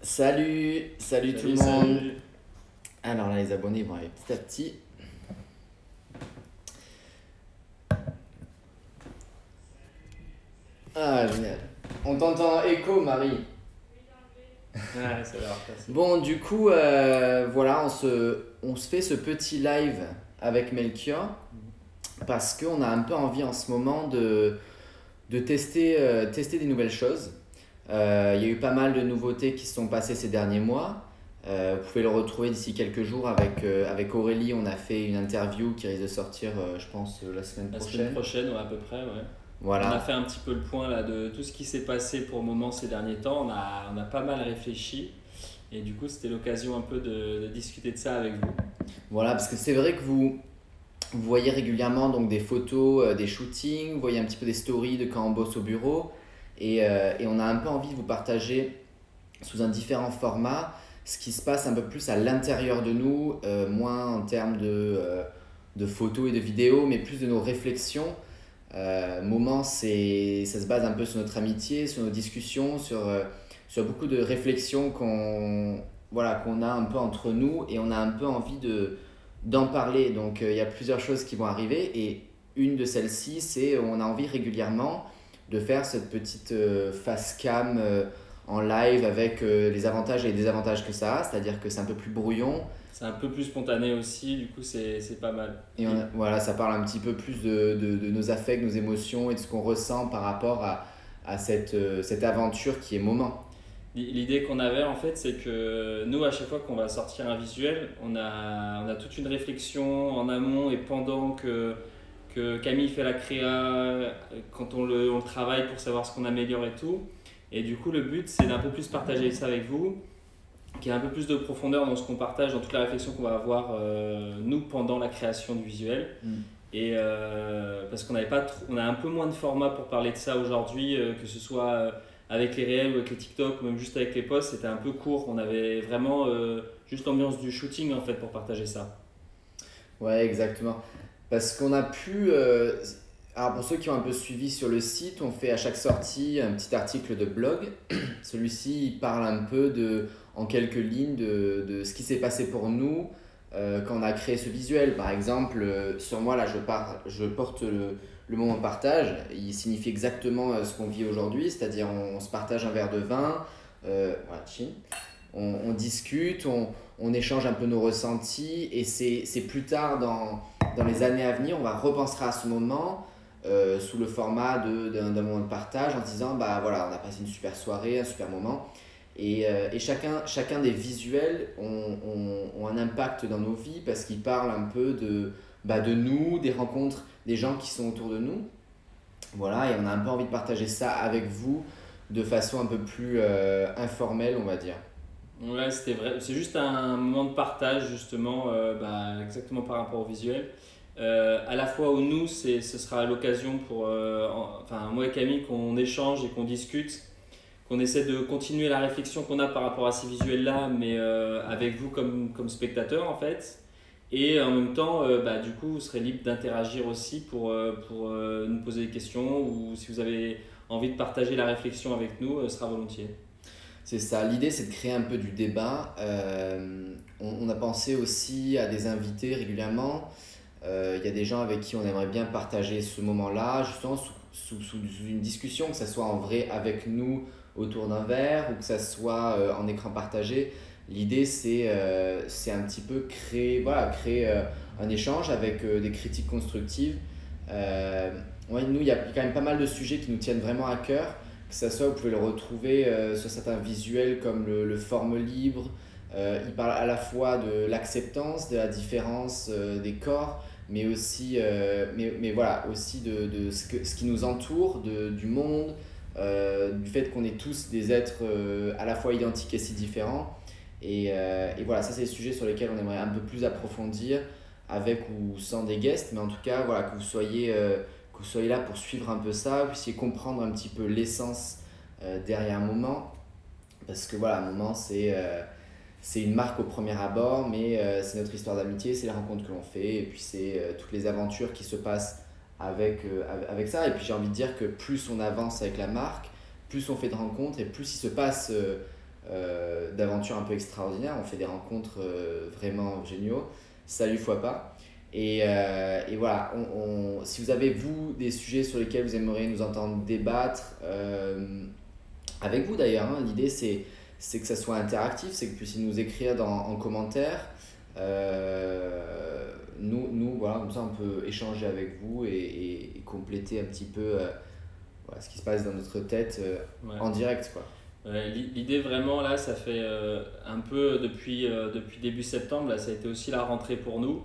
Salut, salut, tout le monde. Alors là, les abonnés vont aller petit à petit. Ah, génial. On t'entend écho, Marie. Ça va. Bon, du coup, euh, voilà, on se, on se fait ce petit live avec Melchior parce qu'on a un peu envie en ce moment de, de tester, euh, tester des nouvelles choses. Euh, Il y a eu pas mal de nouveautés qui se sont passées ces derniers mois. Euh, vous pouvez le retrouver d'ici quelques jours avec, euh, avec Aurélie. On a fait une interview qui risque de sortir, euh, je pense, la semaine La prochaine. semaine prochaine, ouais, à peu près, ouais. Voilà. On a fait un petit peu le point là, de tout ce qui s'est passé pour le moment ces derniers temps. On a, on a pas mal réfléchi. Et du coup, c'était l'occasion un peu de, de discuter de ça avec vous. Voilà, parce que c'est vrai que vous, vous voyez régulièrement donc, des photos, des shootings, vous voyez un petit peu des stories de quand on bosse au bureau. Et, euh, et on a un peu envie de vous partager sous un différent format ce qui se passe un peu plus à l'intérieur de nous, euh, moins en termes de, euh, de photos et de vidéos, mais plus de nos réflexions. Euh, moment, ça se base un peu sur notre amitié, sur nos discussions, sur, sur beaucoup de réflexions qu'on, voilà, qu'on a un peu entre nous et on a un peu envie de, d'en parler. Donc il y a plusieurs choses qui vont arriver et une de celles-ci, c'est on a envie régulièrement de faire cette petite euh, face cam euh, en live avec euh, les avantages et les désavantages que ça a, c'est-à-dire que c'est un peu plus brouillon C'est un peu plus spontané aussi, du coup, c'est pas mal. et on a- voilà, ça parle un petit peu plus de, de, de nos affects, nos émotions et de ce qu'on ressent par rapport à, à cette, cette aventure qui est moment. L'idée qu'on avait en fait, c'est que nous, à chaque fois qu'on va sortir un visuel, on a, on a toute une réflexion en amont et pendant que, que Camille fait la créa, quand on le, on le travaille pour savoir ce qu'on améliore et tout. Et du coup, le but, c'est d'un peu plus partager ça avec vous, qu'il y ait un peu plus de profondeur dans ce qu'on partage, dans toute la réflexion qu'on va avoir euh, nous pendant la création du visuel. Mm. Et euh, parce qu'on n'avait pas, trop- on a un peu moins de format pour parler de ça aujourd'hui, euh, que ce soit euh, avec les réels ou avec les TikTok ou même juste avec les posts, c'était un peu court. On avait vraiment euh, juste l'ambiance du shooting en fait pour partager ça. Ouais, exactement. Parce qu'on a pu. euh, alors, pour ceux qui ont un peu suivi sur le site, on fait à chaque sortie un petit article de blog. Celui-ci, parle un peu de, en quelques lignes de, de ce qui s'est passé pour nous euh, quand on a créé ce visuel. Par exemple, euh, sur moi, là, je, pars, je porte le, le moment partage. Il signifie exactement ce qu'on vit aujourd'hui, c'est-à-dire on, se partage un verre de vin. on, discute, on, on échange un peu nos ressentis et c'est plus tard dans, dans les années à venir, on va repenser à ce moment euh, sous le format d'un moment de partage en disant bah voilà, on a passé une super soirée, un super moment. Et, euh, et chacun, chacun des visuels ont, ont, ont un impact dans nos vies parce qu'ils parlent un peu de, bah, de nous, des rencontres des gens qui sont autour de nous. Voilà, et on a un peu envie de partager ça avec vous de façon un peu plus euh, informelle, on va dire. Ouais, c'était vrai. C'est juste un moment de partage justement, euh, bah, exactement par rapport au visuel. Euh, à la fois où nous, ce sera l'occasion pour, euh, en- enfin moi et Camille, qu'on échange et qu'on discute, qu'on essaie de continuer la réflexion qu'on a par rapport à ces visuels-là, mais euh, avec vous comme, comme spectateur en fait. Et en même temps, bah, du coup, vous serez libre d'interagir aussi pour, pour nous poser des questions ou si vous avez envie de partager la réflexion avec nous, ce sera volontiers. C'est ça, l'idée c'est de créer un peu du débat. Euh, on, a pensé aussi à des invités régulièrement. Euh, Il y a des gens avec qui on aimerait bien partager ce moment-là, justement sous, une discussion, que ce soit en vrai avec nous autour d'un verre ou que ça soit euh, en écran partagé. L'idée c'est un petit peu créer, voilà, créer un échange avec des critiques constructives. Ouais, nous, il y a quand même pas mal de sujets qui nous tiennent vraiment à cœur ça soit, vous pouvez le retrouver euh, sur certains visuels comme le, le forme libre. Euh, il parle à la fois de l'acceptance, de la différence euh, des corps, mais aussi, mais, mais voilà, aussi de, de ce, que, ce qui nous entoure, de, du monde, du fait qu'on est tous des êtres à la fois identiques et si différents. Et, et voilà, ça c'est des sujets sur lesquels on aimerait un peu plus approfondir avec ou sans des guests, mais en tout cas, voilà, que vous soyez... soyez là pour suivre un peu ça, vous puissiez comprendre un petit peu l'essence euh, derrière un moment. Parce que voilà, un moment, c'est euh, une marque au premier abord, mais euh, c'est notre histoire d'amitié, c'est les rencontres que l'on fait, et puis c'est toutes les aventures qui se passent avec, ça. Et puis j'ai envie de dire que plus on avance avec la marque, plus on fait de rencontres, et plus il se passe d'aventures un peu extraordinaires. On fait des rencontres vraiment géniaux. Salut fois pas. Et, et voilà, on, si vous avez, vous, des sujets sur lesquels vous aimeriez nous entendre débattre, avec vous d'ailleurs, hein, l'idée c'est c'est que ça soit interactif, c'est que vous puissiez nous écrire dans, en commentaire. Euh, nous, nous, voilà, comme ça on peut échanger avec vous et, et, compléter un petit peu euh, voilà, ce qui se passe dans notre tête euh, en direct. Quoi. L'idée vraiment là, ça fait un peu depuis, depuis début septembre, là, ça a été aussi la rentrée pour nous.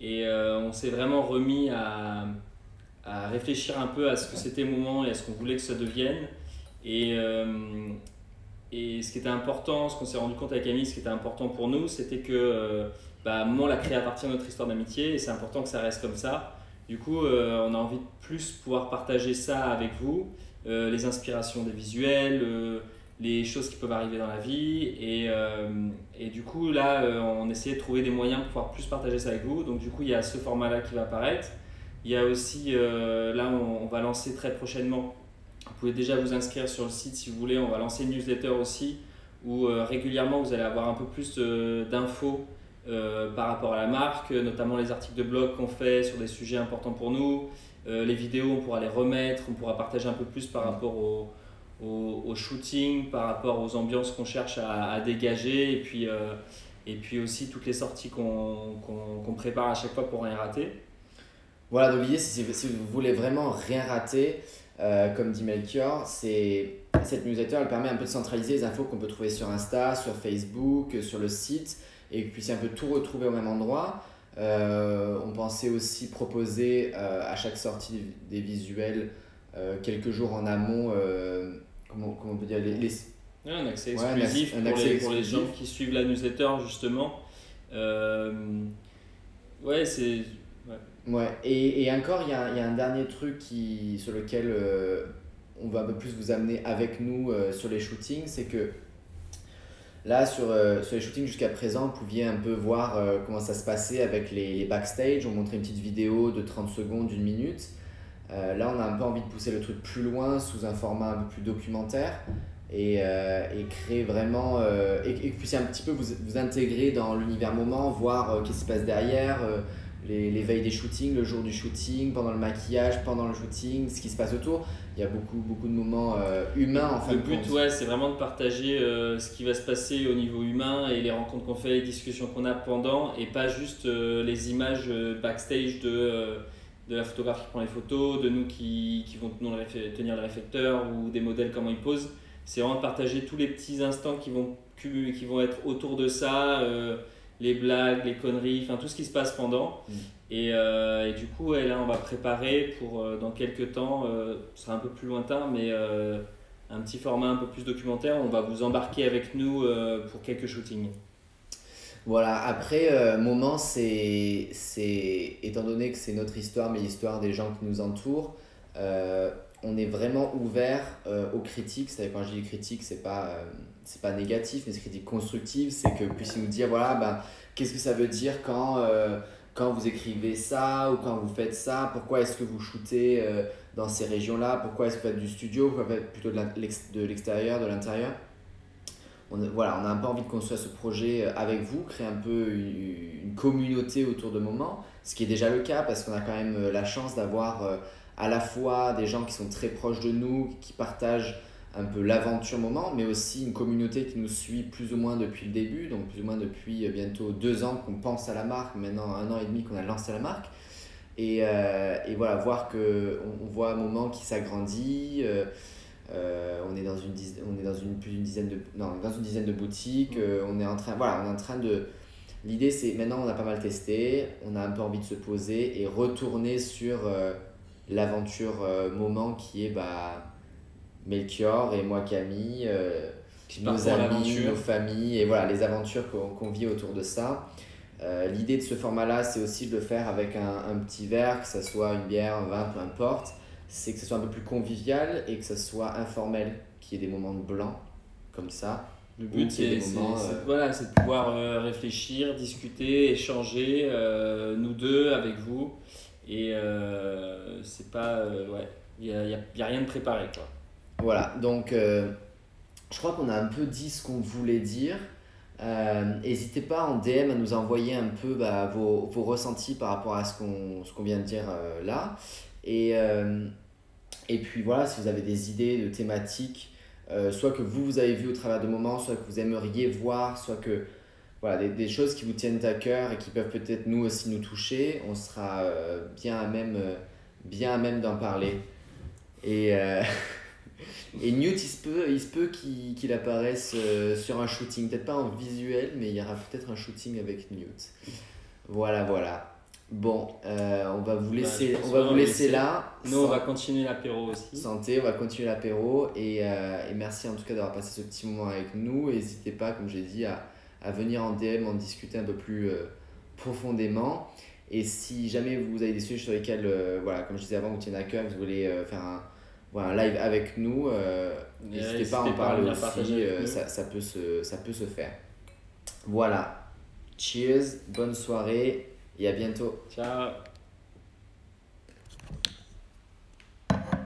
Et on s'est vraiment remis à, à, réfléchir un peu à ce que c'était moment et à ce qu'on voulait que ça devienne. Et, et ce qui était important, ce qu'on s'est rendu compte avec Camille, ce qui était important pour nous, c'était que euh, bah, Moment l'a créé à partir de notre histoire d'amitié et c'est important que ça reste comme ça. Du coup, euh, on a envie de plus pouvoir partager ça avec vous, euh, les inspirations des visuels, les choses qui peuvent arriver dans la vie. Et, et du coup, là, on essayait de trouver des moyens pour pouvoir plus partager ça avec vous. Donc, du coup, il y a ce format-là qui va apparaître. Il y a aussi, là, on, on va lancer très prochainement vous pouvez déjà vous inscrire sur le site si vous voulez. On va lancer une newsletter aussi où euh, régulièrement vous allez avoir un peu plus d'infos euh, par rapport à la marque, notamment les articles de blog qu'on fait sur des sujets importants pour nous. Euh, les vidéos, on pourra les remettre, on pourra partager un peu plus par rapport au, au, shooting, par rapport aux ambiances qu'on cherche à, dégager et puis, et puis aussi toutes les sorties qu'on prépare à chaque fois pour rien rater. Voilà, donc l'idée, si, si vous voulez vraiment rien rater, euh, comme dit Melchior, cette newsletter elle permet un peu de centraliser les infos qu'on peut trouver sur Insta, sur Facebook, sur le site et que puissiez un peu tout retrouver au même endroit. Euh, on pensait aussi proposer euh, à chaque sortie des visuels quelques jours en amont, comment, comment, on peut dire, les, un accès exclusif, pour, les, pour, les, gens qui suivent la newsletter justement. ouais, c'est Ouais, et, et encore, il y a, y a, un dernier truc qui, sur lequel euh, on va un peu plus vous amener avec nous euh, sur les shootings, c'est que là, sur, euh, sur les shootings jusqu'à présent, vous pouviez un peu voir comment ça se passait avec les, les, backstage. On montrait une petite vidéo de 30 secondes, d'une minute. Là, on a un peu envie de pousser le truc plus loin sous un format un peu plus documentaire et, et créer vraiment, et, et, que vous puissiez un petit peu vous, vous intégrer dans l'univers moment, voir qu'est-ce qui se passe derrière les, les, veilles des shootings, le jour du shooting, pendant le maquillage, pendant le shooting, ce qui se passe autour. Il y a beaucoup, beaucoup de moments euh, humains en fait. Le but, ouais, c'est vraiment de partager euh, ce qui va se passer au niveau humain et les rencontres qu'on fait, les discussions qu'on a pendant, et pas juste euh, les images backstage de, de la photographie qui prend les photos, de nous qui, qui vont tenir le, tenir le réflecteur ou des modèles comment ils posent. C'est vraiment de partager tous les petits instants qui vont, qui vont être autour de ça les blagues, les conneries, enfin tout ce qui se passe pendant. Mm. Et, euh, et, du coup, là, on va préparer pour euh, dans quelques temps, euh, ce sera un peu plus lointain, mais un petit format un peu plus documentaire. On va vous embarquer avec nous pour quelques shootings. Voilà, après, moment, c'est, étant donné que c'est notre histoire, mais l'histoire des gens qui nous entourent, on est vraiment ouvert aux critiques. C'est-à-dire, quand je dis critiques, c'est pas c'est pas négatif, mais c'est critique constructive, c'est que puissiez nous dire, voilà, ben, qu'est-ce que ça veut dire quand, euh, quand vous écrivez ça ou quand vous faites ça, pourquoi est-ce que vous shootez euh, dans ces régions-là, pourquoi est-ce que vous faites du studio, pourquoi vous faites plutôt de l'extérieur, de l'intérieur? On, voilà, on a un peu envie de construire ce projet euh, avec vous, créer un peu une, communauté autour de moments, ce qui est déjà le cas parce qu'on a quand même la chance d'avoir à la fois des gens qui sont très proches de nous, qui partagent un peu l'aventure moment, mais aussi une communauté qui nous suit plus ou moins depuis le début, donc plus ou moins depuis euh, bientôt deux ans qu'on pense à la marque, maintenant un an et demi qu'on a lancé la marque. Et, euh, et voilà, voir que on, voit un moment qui s'agrandit. Euh, on est dans une on est dans une plus d'une dizaine de non, dans une dizaine de boutiques. on est en train voilà, on est en train de L'idée, c'est maintenant, on a pas mal testé, on a un peu envie de se poser et retourner sur l'aventure moment qui est bah, Melchior et moi Camille, euh, nos amis, nos familles et voilà les aventures qu'on vit autour de ça. Euh, l'idée de ce format-là, c'est aussi de le faire avec un, un, petit verre, que ce soit une bière, un vin, peu importe. C'est que ce soit un peu plus convivial et que ce soit informel, qu'il y ait des moments de blanc comme ça. Le but, c'est euh, voilà, de pouvoir réfléchir, discuter, échanger, nous deux, avec vous. Et c'est pas. ouais, il n'y a, y a, rien de préparé. Quoi. Voilà, donc euh, je crois qu'on a un peu dit ce qu'on voulait dire. N'hésitez pas en DM à nous envoyer un peu bah, vos, vos, ressentis par rapport à ce qu'on qu'on vient de dire là. Et, et puis voilà, si vous avez des idées de thématiques, soit que vous, vous avez vu au travers de moments, soit que vous aimeriez voir, soit que voilà, des, choses qui vous tiennent à cœur et qui peuvent peut-être nous aussi nous toucher, on sera euh, bien à même, euh, même d'en parler. Et, euh, et Newt, il se peut, il se peut qu'il apparaisse sur un shooting, peut-être pas en visuel, mais il y aura peut-être un shooting avec Newt. Voilà, voilà. Bon, on va vous bah, laisser, on va vous laisser, là. Nous, on va continuer l'apéro aussi. Santé, on va continuer l'apéro. Et, et merci en tout cas d'avoir passé ce petit moment avec nous. N'hésitez pas, comme j'ai dit, à à venir en DM, en discuter un peu plus euh, profondément. Et si jamais vous avez des sujets sur lesquels, euh, voilà, comme je disais avant, vous tenez à cœur, vous voulez euh, faire un, voilà, un live avec nous, n'hésitez pas à en parler aussi, ça, ça, peut se, ça peut se faire. Voilà. Cheers, bonne soirée et à bientôt. Ciao.